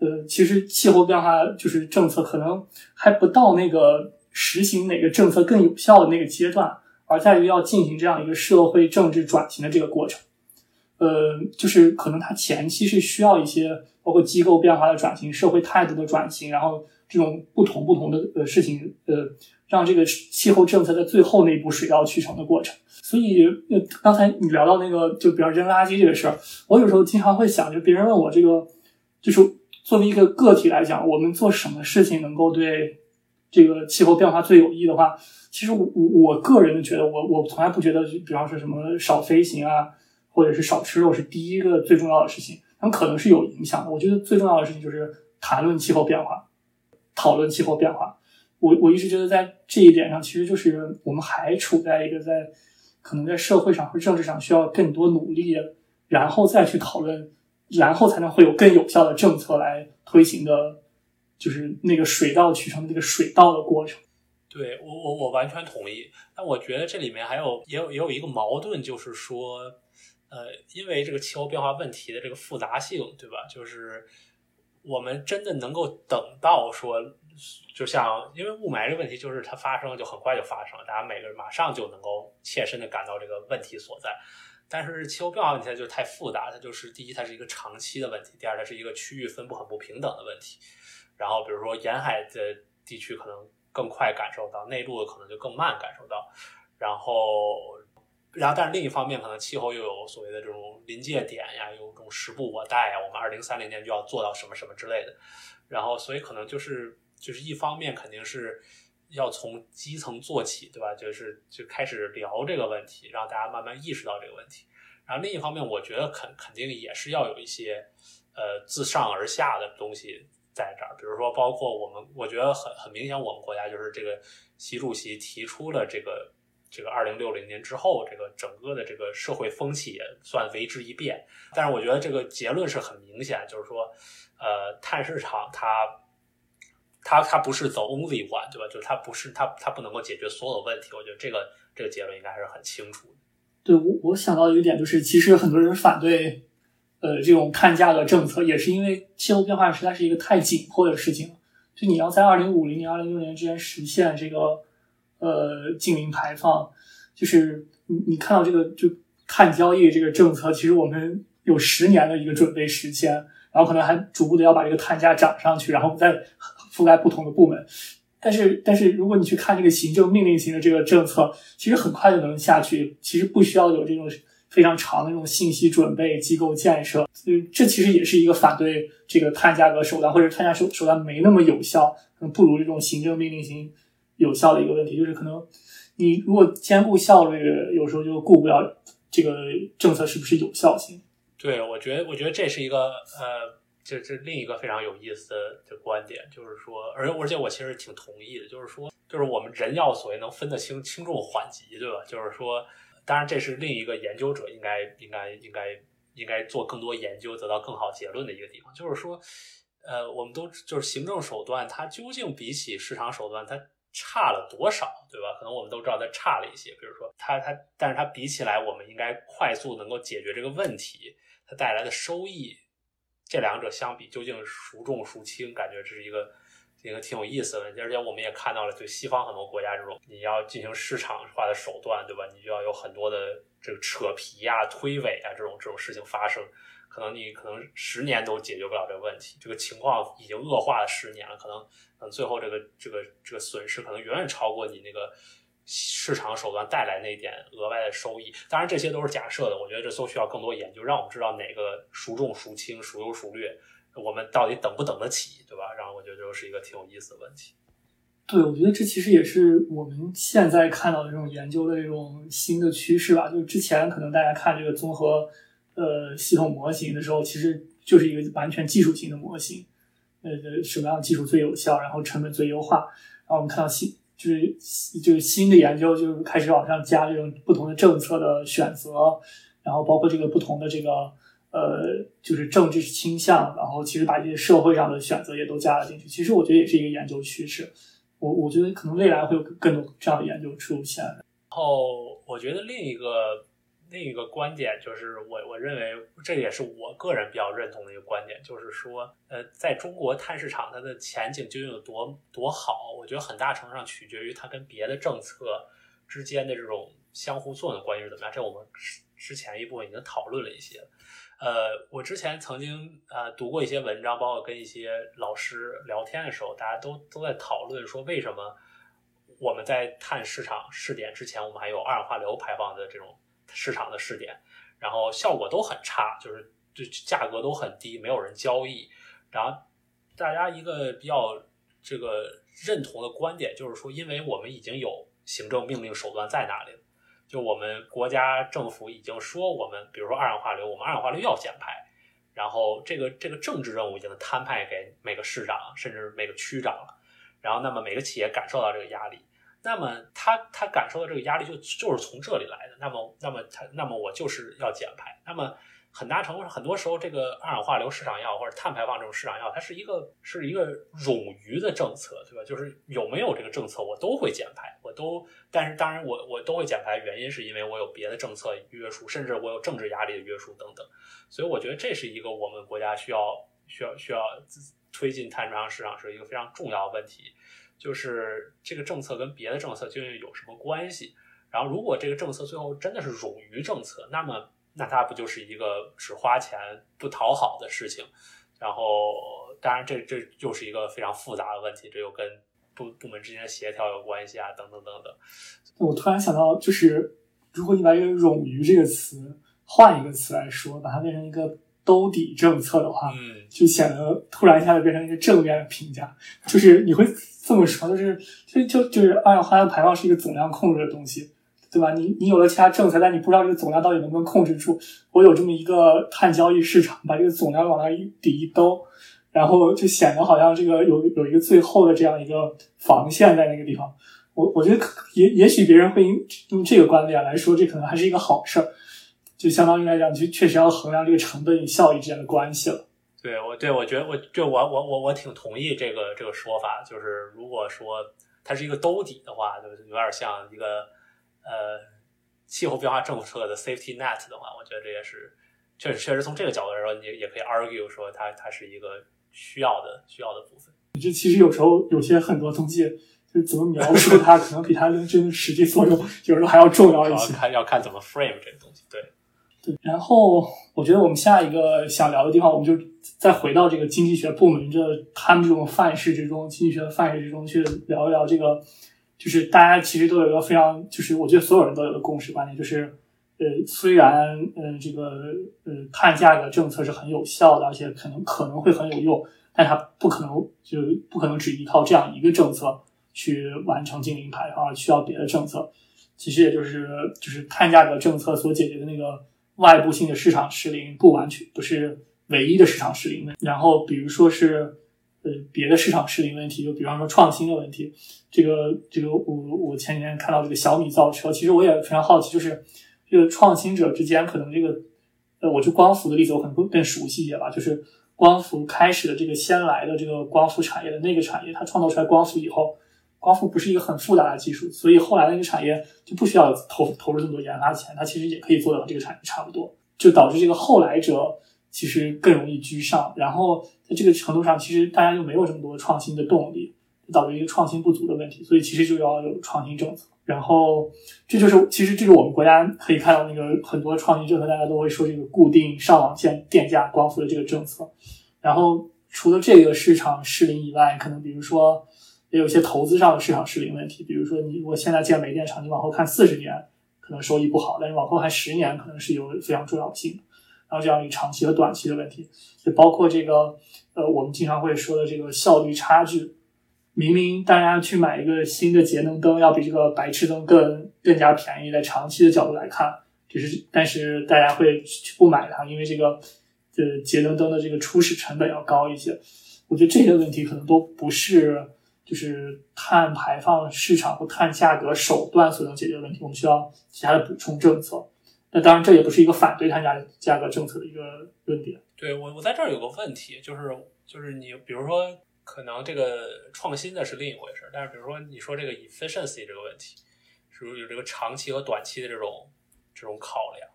呃，其实气候变化就是政策可能还不到那个实行哪个政策更有效的那个阶段，而在于要进行这样一个社会政治转型的这个过程。呃，就是可能它前期是需要一些包括机构变化的转型、社会态度的转型，然后。这种不同不同的呃事情，呃，让这个气候政策在最后那一步水到渠成的过程。所以，呃，刚才你聊到那个，就比如扔垃圾这个事儿，我有时候经常会想，就别人问我这个，就是作为一个个体来讲，我们做什么事情能够对这个气候变化最有益的话，其实我我个人觉得，我我从来不觉得，比方说什么少飞行啊，或者是少吃肉是第一个最重要的事情，他们可能是有影响的。我觉得最重要的事情就是谈论气候变化。讨论气候变化，我我一直觉得在这一点上，其实就是我们还处在一个在可能在社会上和政治上需要更多努力，然后再去讨论，然后才能会有更有效的政策来推行的，就是那个水到渠成的这个水到的过程。对我我我完全同意，但我觉得这里面还有也有也有一个矛盾，就是说，呃，因为这个气候变化问题的这个复杂性，对吧？就是。我们真的能够等到说，就像因为雾霾这个问题，就是它发生就很快就发生了，大家每个人马上就能够切身的感到这个问题所在。但是气候变化问题它就太复杂，它就是第一，它是一个长期的问题；第二，它是一个区域分布很不平等的问题。然后比如说沿海的地区可能更快感受到，内陆的可能就更慢感受到。然后。然后，但是另一方面，可能气候又有所谓的这种临界点呀，有这种时不我待呀，我们二零三零年就要做到什么什么之类的。然后，所以可能就是就是一方面肯定是要从基层做起，对吧？就是就开始聊这个问题，让大家慢慢意识到这个问题。然后另一方面，我觉得肯肯定也是要有一些呃自上而下的东西在这儿，比如说包括我们，我觉得很很明显，我们国家就是这个习主席提出了这个。这个二零六零年之后，这个整个的这个社会风气也算为之一变。但是我觉得这个结论是很明显，就是说，呃，碳市场它它它不是 the only one，对吧？就是它不是它它不能够解决所有问题。我觉得这个这个结论应该还是很清楚。对我我想到一点，就是其实很多人反对呃这种碳价格政策，也是因为气候变化实在是一个太紧迫的事情。就你要在二零五零年、二零六零年之间实现这个。呃，净零排放，就是你你看到这个就碳交易这个政策，其实我们有十年的一个准备时间，然后可能还逐步的要把这个碳价涨上去，然后再覆盖不同的部门。但是，但是如果你去看这个行政命令型的这个政策，其实很快就能下去，其实不需要有这种非常长的这种信息准备、机构建设。嗯，这其实也是一个反对这个碳价格手段，或者碳价手手段没那么有效，可能不如这种行政命令型。有效的一个问题就是，可能你如果兼顾效率，有时候就顾不了这个政策是不是有效性。对，我觉得，我觉得这是一个呃，这这另一个非常有意思的观点，就是说，而而且我其实挺同意的，就是说，就是我们人要所谓能分得清轻重缓急，对吧？就是说，当然这是另一个研究者应该应该应该应该做更多研究，得到更好结论的一个地方，就是说，呃，我们都就是行政手段，它究竟比起市场手段，它差了多少，对吧？可能我们都知道它差了一些，比如说它它，但是它比起来，我们应该快速能够解决这个问题，它带来的收益，这两者相比究竟孰重孰轻？感觉这是一个一个挺有意思的问题。而且我们也看到了，就西方很多国家这种，你要进行市场化的手段，对吧？你就要有很多的这个扯皮呀、推诿啊这种这种事情发生。可能你可能十年都解决不了这个问题，这个情况已经恶化了十年了，可能可能最后这个这个这个损失可能远远超过你那个市场手段带来那点额外的收益。当然这些都是假设的，我觉得这都需要更多研究，让我们知道哪个孰重孰轻、孰优孰劣，我们到底等不等得起，对吧？然后我觉得这是一个挺有意思的问题。对，我觉得这其实也是我们现在看到的这种研究的这种新的趋势吧。就是之前可能大家看这个综合。呃，系统模型的时候，其实就是一个完全技术型的模型。呃，什么样的技术最有效，然后成本最优化。然后我们看到新就是就是新的研究，就是开始往上加这种不同的政策的选择，然后包括这个不同的这个呃，就是政治倾向，然后其实把这些社会上的选择也都加了进去。其实我觉得也是一个研究趋势。我我觉得可能未来会有更多这样的研究出现。然后我觉得另一个。另一个观点就是，我我认为这也是我个人比较认同的一个观点，就是说，呃，在中国碳市场它的前景究竟有多多好？我觉得很大程度上取决于它跟别的政策之间的这种相互作用的关系是怎么样？这我们之前一部分已经讨论了一些。呃，我之前曾经呃读过一些文章，包括跟一些老师聊天的时候，大家都都在讨论说，为什么我们在碳市场试点之前，我们还有二氧化硫排放的这种市场的试点，然后效果都很差，就是就价格都很低，没有人交易。然后大家一个比较这个认同的观点就是说，因为我们已经有行政命令手段在那里了。就我们国家政府已经说，我们比如说二氧化硫，我们二氧化硫要减排，然后这个这个政治任务已经摊派给每个市长甚至每个区长了，然后那么每个企业感受到这个压力，那么他他感受到这个压力就就是从这里来的，那么那么他那么我就是要减排，那么。很大程度上，很多时候，这个二氧化硫市场药或者碳排放这种市场药，它是一个是一个冗余的政策，对吧？就是有没有这个政策，我都会减排，我都。但是当然，我我都会减排，原因是因为我有别的政策约束，甚至我有政治压力的约束等等。所以我觉得这是一个我们国家需要需要需要推进碳中和市场是一个非常重要的问题，就是这个政策跟别的政策究竟有什么关系？然后，如果这个政策最后真的是冗余政策，那么。那它不就是一个只花钱不讨好的事情？然后，当然，这这又是一个非常复杂的问题，这又跟部部门之间协调有关系啊，等等等等。我突然想到，就是如果你把这个“冗余”这个词换一个词来说，把它变成一个兜底政策的话，嗯，就显得突然一下子变成一个正面的评价。就是你会这么说，就是就就就是二氧化碳排放是一个总量控制的东西。对吧？你你有了其他政策，但你不知道这个总量到底能不能控制住。我有这么一个碳交易市场，把这个总量往那一底一兜，然后就显得好像这个有有一个最后的这样一个防线在那个地方。我我觉得也也许别人会用这个观点来说，这可能还是一个好事儿。就相当于来讲，就确实要衡量这个成本与效益之间的关系了。对，我对我觉得我就我我我我挺同意这个这个说法。就是如果说它是一个兜底的话，就是有点像一个。呃，气候变化政策的 safety net 的话，我觉得这也是确实确实从这个角度来说，你也可以 argue 说它它是一个需要的需要的部分。这其实有时候有些很多东西，就怎么描述它，可能比它的真实际作用 有时候还要重要一些。看要看怎么 frame 这个东西，对对。然后我觉得我们下一个想聊的地方，我们就再回到这个经济学部门这他们这种范式之中，经济学的范式之中去聊一聊这个。就是大家其实都有一个非常，就是我觉得所有人都有个共识观点，就是，呃，虽然，呃，这个，呃，碳价格政策是很有效的，而且可能可能会很有用，但它不可能就不可能只依靠这样一个政策去完成净零排放，需要别的政策。其实也就是，就是碳价格政策所解决的那个外部性的市场失灵，不完全不是唯一的市场失灵的。然后比如说是。呃，别的市场失灵问题，就比方说创新的问题，这个这个，我我前几天看到这个小米造车，其实我也非常好奇，就是这个创新者之间可能这个，呃，我就光伏的例子我可能更更熟悉一点吧，就是光伏开始的这个先来的这个光伏产业的那个产业，它创造出来光伏以后，光伏不是一个很复杂的技术，所以后来那个产业就不需要投投入这么多研发钱，它其实也可以做到这个产业差不多，就导致这个后来者。其实更容易居上，然后在这个程度上，其实大家就没有这么多创新的动力，导致一个创新不足的问题。所以其实就要有创新政策。然后这就是其实这是我们国家可以看到那个很多创新政策，大家都会说这个固定上网线电价光伏的这个政策。然后除了这个市场失灵以外，可能比如说也有一些投资上的市场失灵问题。比如说你如果现在建煤电厂，你往后看四十年可能收益不好，但是往后看十年可能是有非常重要性的。然后这样一个长期和短期的问题，就包括这个呃，我们经常会说的这个效率差距。明明大家去买一个新的节能灯，要比这个白炽灯更更加便宜，在长期的角度来看，就是但是大家会去不买它，因为这个呃节能灯的这个初始成本要高一些。我觉得这些问题可能都不是就是碳排放市场或碳价格手段所能解决的问题，我们需要其他的补充政策。那当然，这也不是一个反对碳价价格政策的一个论点。对我，我在这儿有个问题，就是就是你比如说，可能这个创新的是另一回事，但是比如说你说这个 efficiency 这个问题，是不是有这个长期和短期的这种这种考量？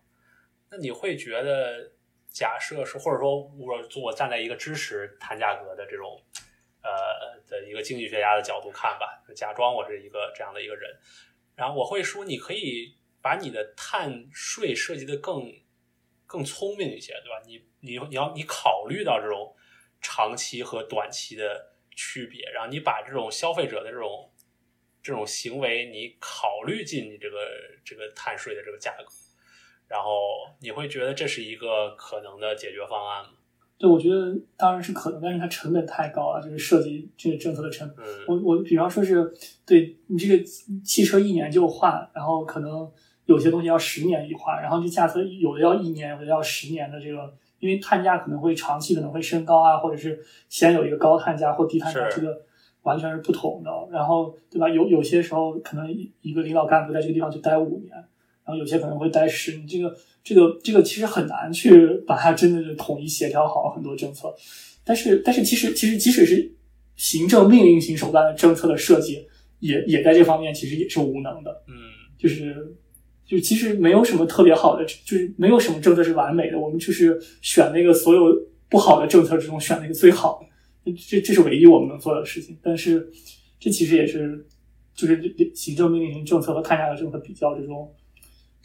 那你会觉得，假设是或者说我我站在一个支持碳价格的这种呃的一个经济学家的角度看吧，假装我是一个这样的一个人，然后我会说，你可以。把你的碳税设计的更更聪明一些，对吧？你你你要你考虑到这种长期和短期的区别，然后你把这种消费者的这种这种行为，你考虑进你这个这个碳税的这个价格，然后你会觉得这是一个可能的解决方案吗？对，我觉得当然是可能，但是它成本太高了，就是涉及这个政策的成本。嗯我我比方说是对你这个汽车一年就换，然后可能有些东西要十年一换，然后这价格有的要一年，有的要十年的这个，因为碳价可能会长期可能会升高啊，或者是先有一个高碳价或低碳价，这个完全是不同的。然后对吧？有有些时候可能一一个领导干部在这个地方就待五年，然后有些可能会待十年，这个这个这个其实很难去把它真的是统一协调好很多政策。但是但是其实其实即使是行政命令型手段的政策的设计，也也在这方面其实也是无能的。嗯就是就其实没有什么特别好的，就是没有什么政策是完美的。我们就是选那个所有不好的政策之中选那个最好的，这这是唯一我们能做的事情。但是这其实也是就是行政命令型政策和碳价的政策比较之中，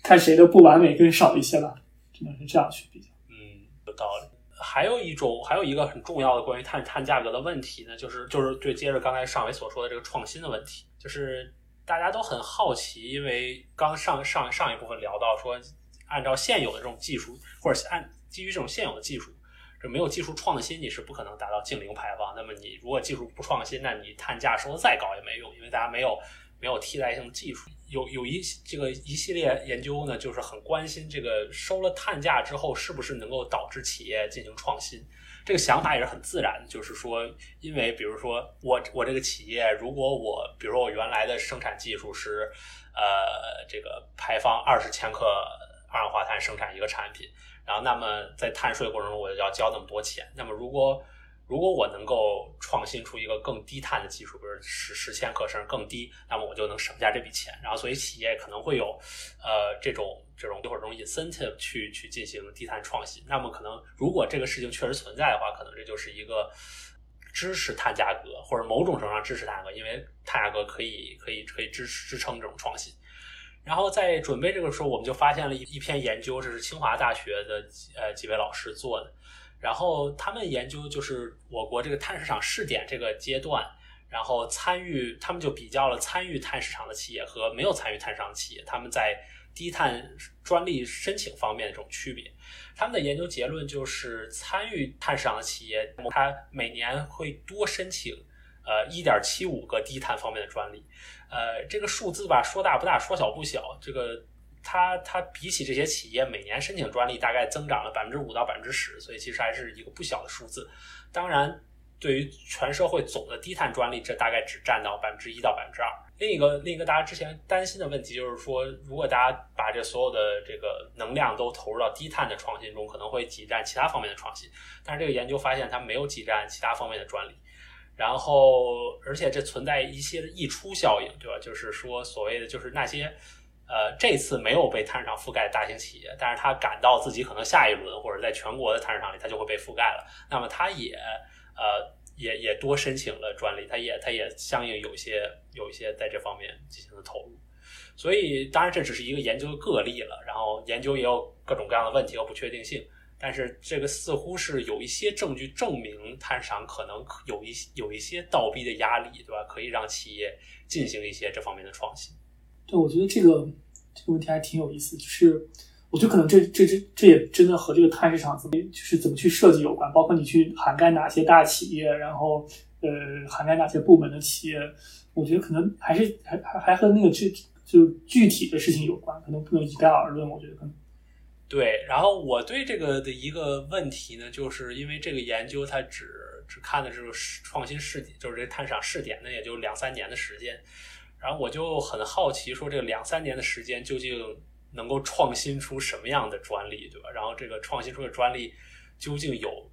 看谁的不完美更少一些吧，只能是这样去比较。嗯，有道理。还有一种，还有一个很重要的关于碳碳价格的问题呢，就是就是对接着刚才上伟所说的这个创新的问题，就是大家都很好奇，因为刚上上上一部分聊到说，按照现有的这种技术，或者按基于这种现有的技术，这没有技术创新，你是不可能达到净零排放。那么你如果技术不创新，那你碳价收的再高也没用，因为大家没有没有替代性技术。有有一这个一系列研究呢，就是很关心这个收了碳价之后，是不是能够导致企业进行创新。这个想法也是很自然的，就是说，因为比如说我我这个企业，如果我比如说我原来的生产技术是呃这个排放二十千克二氧化碳生产一个产品，然后那么在碳税过程中我就要交那么多钱。那么如果如果我能够创新出一个更低碳的技术，比如十十千克甚至更低，那么我就能省下这笔钱。然后，所以企业可能会有呃这种这种一会儿这种 incentive 去去进行低碳创新。那么可能如果这个事情确实存在的话，可能这就是一个支持碳价格或者某种程度上支持碳价格，因为碳价格可以可以可以支支撑这种创新。然后在准备这个时候，我们就发现了一一篇研究，这是清华大学的呃几位老师做的。然后他们研究就是我国这个碳市场试点这个阶段，然后参与他们就比较了参与碳市场的企业和没有参与碳市场的企业，他们在低碳专利申请方面的这种区别。他们的研究结论就是，参与碳市场的企业，它每年会多申请呃一点七五个低碳方面的专利。呃，这个数字吧，说大不大，说小不小，这个。它它比起这些企业每年申请专利，大概增长了百分之五到百分之十，所以其实还是一个不小的数字。当然，对于全社会总的低碳专利，这大概只占到百分之一到百分之二。另一个另一个大家之前担心的问题就是说，如果大家把这所有的这个能量都投入到低碳的创新中，可能会挤占其他方面的创新。但是这个研究发现，它没有挤占其他方面的专利。然后，而且这存在一些溢出效应，对吧？就是说，所谓的就是那些。呃，这次没有被碳市场覆盖的大型企业，但是他感到自己可能下一轮或者在全国的碳市场里，他就会被覆盖了。那么他也呃也也多申请了专利，他也他也相应有一些有一些在这方面进行了投入。所以当然这只是一个研究的个例了，然后研究也有各种各样的问题和不确定性。但是这个似乎是有一些证据证明碳市场可能有一有一些倒逼的压力，对吧？可以让企业进行一些这方面的创新。对，我觉得这个这个问题还挺有意思，就是我觉得可能这这这这也真的和这个碳市场怎么就是怎么去设计有关，包括你去涵盖哪些大企业，然后呃涵盖哪些部门的企业，我觉得可能还是还还还和那个具就具体的事情有关，可能不能一概而论。我觉得可能对，然后我对这个的一个问题呢，就是因为这个研究它只只看的是创新试点，就是这碳市场试点呢，也就两三年的时间。然后我就很好奇，说这个两三年的时间究竟能够创新出什么样的专利，对吧？然后这个创新出的专利究竟有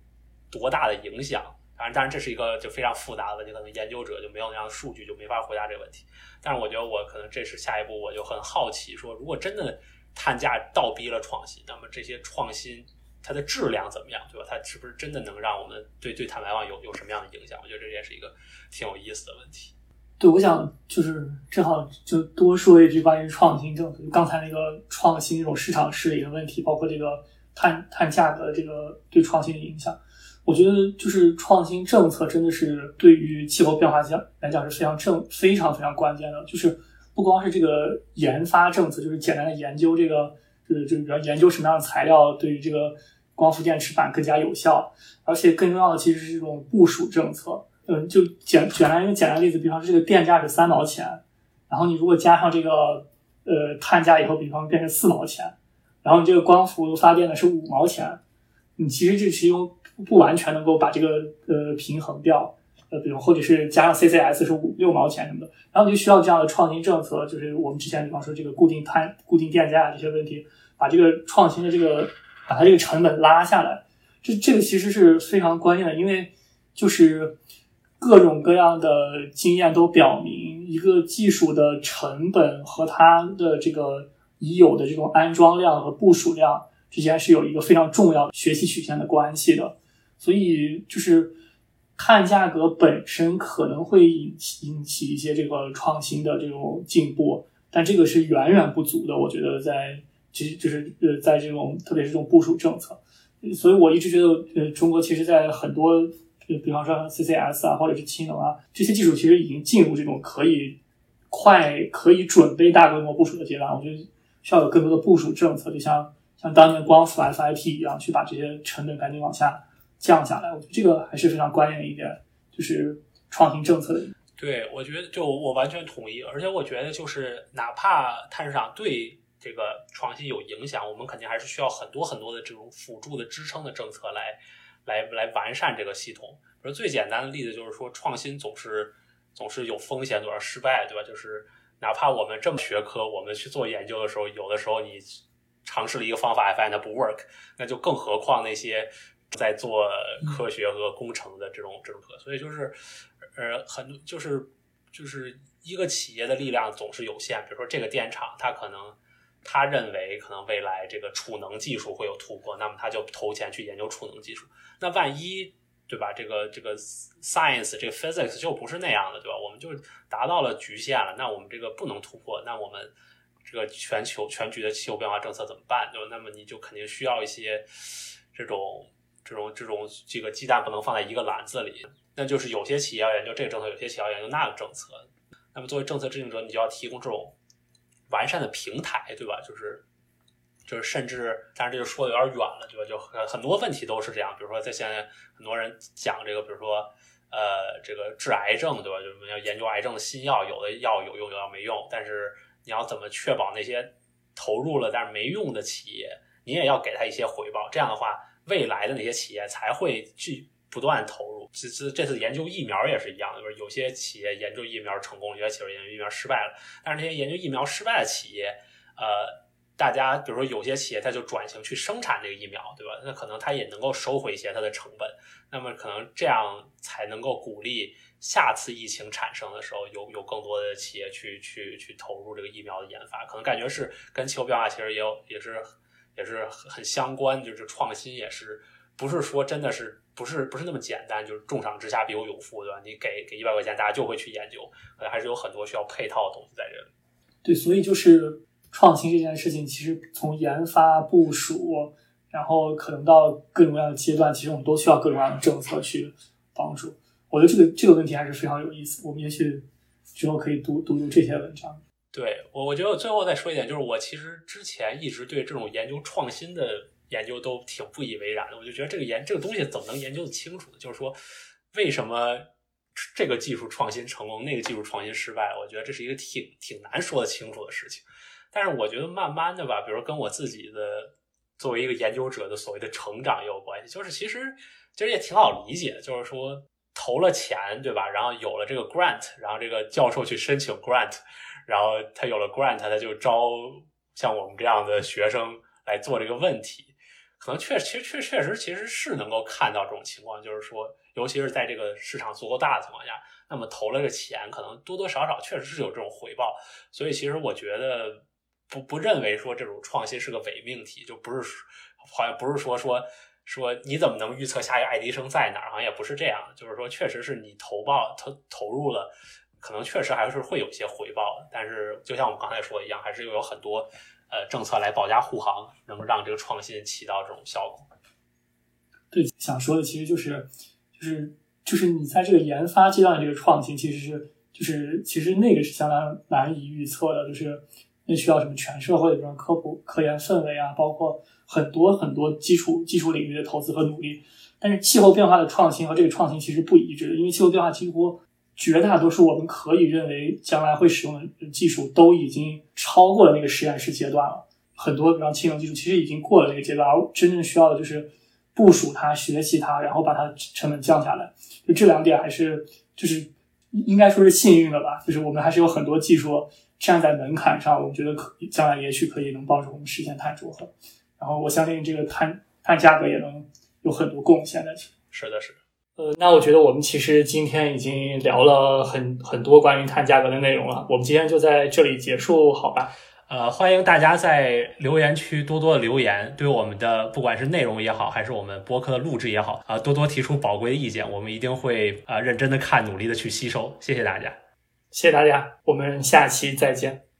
多大的影响？当然，当然这是一个就非常复杂的问题，可能研究者就没有那样的数据，就没法回答这个问题。但是我觉得我可能这是下一步，我就很好奇，说如果真的碳价倒逼了创新，那么这些创新它的质量怎么样，对吧？它是不是真的能让我们对对碳排放有有什么样的影响？我觉得这也是一个挺有意思的问题。对，我想就是正好就多说一句关于创新政策，刚才那个创新这种市场势力的问题，包括这个碳碳价格这个对创新的影响。我觉得就是创新政策真的是对于气候变化讲来讲是非常正非常非常关键的。就是不光是这个研发政策，就是简单的研究这个，就是就是研究什么样的材料对于这个光伏电池板更加有效，而且更重要的其实是这种部署政策。嗯，就简举来一个简单例子，比方说这个电价是三毛钱，然后你如果加上这个呃碳价以后，比方变成四毛钱，然后你这个光伏发电呢是五毛钱，你其实这其中不完全能够把这个呃平衡掉，呃，比如或者是加上 CCS 是五六毛钱什么的，然后你就需要这样的创新政策，就是我们之前比方说这个固定碳、固定电价这些问题，把这个创新的这个把它这个成本拉下来，这这个其实是非常关键的，因为就是。各种各样的经验都表明，一个技术的成本和它的这个已有的这种安装量和部署量之间是有一个非常重要的学习曲线的关系的。所以，就是看价格本身可能会引起引起一些这个创新的这种进步，但这个是远远不足的。我觉得在其实就是呃，在这种特别是这种部署政策，所以我一直觉得呃，中国其实在很多。比方说 CCS 啊，或者是氢能啊，这些技术其实已经进入这种可以快、可以准备大规模部署的阶段。我觉得需要有更多的部署政策，就像像当年光伏 FIT 一样，去把这些成本赶紧往下降下来。我觉得这个还是非常关键的一点，就是创新政策的。对，我觉得就我完全同意，而且我觉得就是哪怕碳市场对这个创新有影响，我们肯定还是需要很多很多的这种辅助的支撑的政策来。来来完善这个系统。比如最简单的例子就是说，创新总是总是有风险，总是失败，对吧？就是哪怕我们这么学科，我们去做研究的时候，有的时候你尝试了一个方法，发现它不 work，那就更何况那些在做科学和工程的这种这种课。所以就是，呃，很多就是就是一个企业的力量总是有限。比如说这个电厂，它可能。他认为可能未来这个储能技术会有突破，那么他就投钱去研究储能技术。那万一对吧？这个这个 science 这个 physics 就不是那样的，对吧？我们就达到了局限了，那我们这个不能突破，那我们这个全球全局的气候变化政策怎么办？对吧？那么你就肯定需要一些这种这种这种这个鸡蛋不能放在一个篮子里，那就是有些企业要研究这个政策，有些企业要研究那个政策。那么作为政策制定者，你就要提供这种。完善的平台，对吧？就是，就是，甚至，但是这就说的有点远了，对吧？就很很多问题都是这样。比如说，在现在很多人讲这个，比如说，呃，这个治癌症，对吧？就是要研究癌症的新药，有的药有用，有的药没用。但是你要怎么确保那些投入了但是没用的企业，你也要给他一些回报？这样的话，未来的那些企业才会去。不断投入，这次这次研究疫苗也是一样，就是有些企业研究疫苗成功，有些企业研究疫苗失败了。但是那些研究疫苗失败的企业，呃，大家比如说有些企业它就转型去生产这个疫苗，对吧？那可能它也能够收回一些它的成本。那么可能这样才能够鼓励下次疫情产生的时候，有有更多的企业去去去投入这个疫苗的研发。可能感觉是跟气候变化其实也有也是也是很相关，就是创新也是不是说真的是。不是不是那么简单，就是重赏之下必有勇夫，对吧？你给给一百块钱，大家就会去研究，可能还是有很多需要配套的东西在这里。对，所以就是创新这件事情，其实从研发部署，然后可能到各种各样的阶段，其实我们都需要各种各样的政策去帮助。我觉得这个这个问题还是非常有意思，我们也许之后可以读读读这些文章。对我，我觉得最后再说一点，就是我其实之前一直对这种研究创新的。研究都挺不以为然的，我就觉得这个研这个东西怎么能研究的清楚呢？就是说，为什么这个技术创新成功，那个技术创新失败？我觉得这是一个挺挺难说得清楚的事情。但是我觉得慢慢的吧，比如跟我自己的作为一个研究者的所谓的成长也有关系。就是其实其实也挺好理解的，就是说投了钱，对吧？然后有了这个 grant，然后这个教授去申请 grant，然后他有了 grant，他就招像我们这样的学生来做这个问题。可能确其实确确实其实是能够看到这种情况，就是说，尤其是在这个市场足够大的情况下，那么投了这钱，可能多多少少确实是有这种回报。所以，其实我觉得不不认为说这种创新是个伪命题，就不是好像不是说说说你怎么能预测下一个爱迪生在哪儿？好像也不是这样，就是说，确实是你投报投投入了可能确实还是会有一些回报。但是就像我们刚才说一样，还是有很多呃政策来保驾护航，能让这个创新起到这种效果。对，想说的其实就是就是就是你在这个研发阶段的这个创新，其实是就是其实那个是相当难以预测的，就是那需要什么全社会的这种科普科研氛围啊，包括很多很多基础基础领域的投资和努力。但是气候变化的创新和这个创新其实不一致，因为气候变化几乎绝大多数我们可以认为将来会使用的技术都已经超过了那个实验室阶段了。很多比方氢能技术其实已经过了那个阶段，而真正需要的就是部署它、学习它，然后把它成本降下来。就这两点还是就是应该说是幸运的吧，就是我们还是有很多技术站在门槛上，我们觉得可将来也许可以能帮助我们实现碳中和。然后我相信这个碳碳价格也能。有很多贡献的，是的，是的。呃，那我觉得我们其实今天已经聊了很很多关于碳价格的内容了，我们今天就在这里结束，好吧？呃，欢迎大家在留言区多多留言，对我们的不管是内容也好，还是我们播客的录制也好，啊，多多提出宝贵的意见，我们一定会啊认真的看，努力的去吸收。谢谢大家，谢谢大家，我们下期再见。